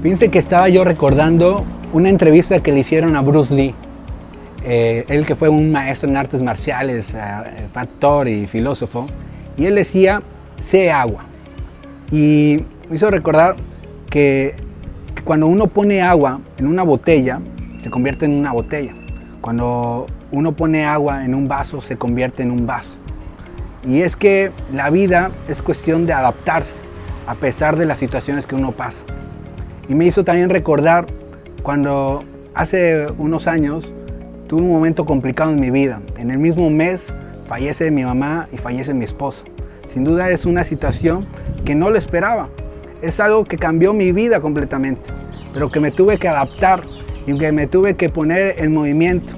Fíjense que estaba yo recordando una entrevista que le hicieron a Bruce Lee. Eh, él que fue un maestro en artes marciales, eh, factor y filósofo. Y él decía, sé agua. Y me hizo recordar que, que cuando uno pone agua en una botella, se convierte en una botella. Cuando uno pone agua en un vaso, se convierte en un vaso. Y es que la vida es cuestión de adaptarse a pesar de las situaciones que uno pasa. Y me hizo también recordar cuando hace unos años tuve un momento complicado en mi vida. En el mismo mes fallece mi mamá y fallece mi esposa. Sin duda es una situación que no lo esperaba. Es algo que cambió mi vida completamente, pero que me tuve que adaptar y que me tuve que poner en movimiento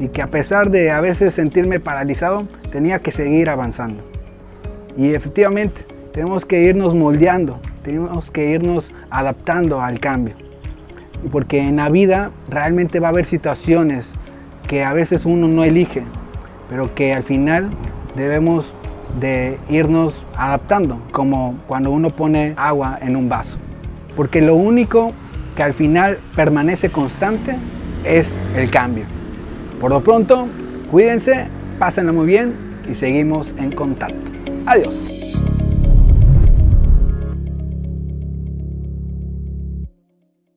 y que a pesar de a veces sentirme paralizado, tenía que seguir avanzando. Y efectivamente, tenemos que irnos moldeando, tenemos que irnos adaptando al cambio. Porque en la vida realmente va a haber situaciones que a veces uno no elige, pero que al final debemos de irnos adaptando, como cuando uno pone agua en un vaso. Porque lo único que al final permanece constante es el cambio. Por lo pronto, cuídense, pásenlo muy bien y seguimos en contacto. Adiós.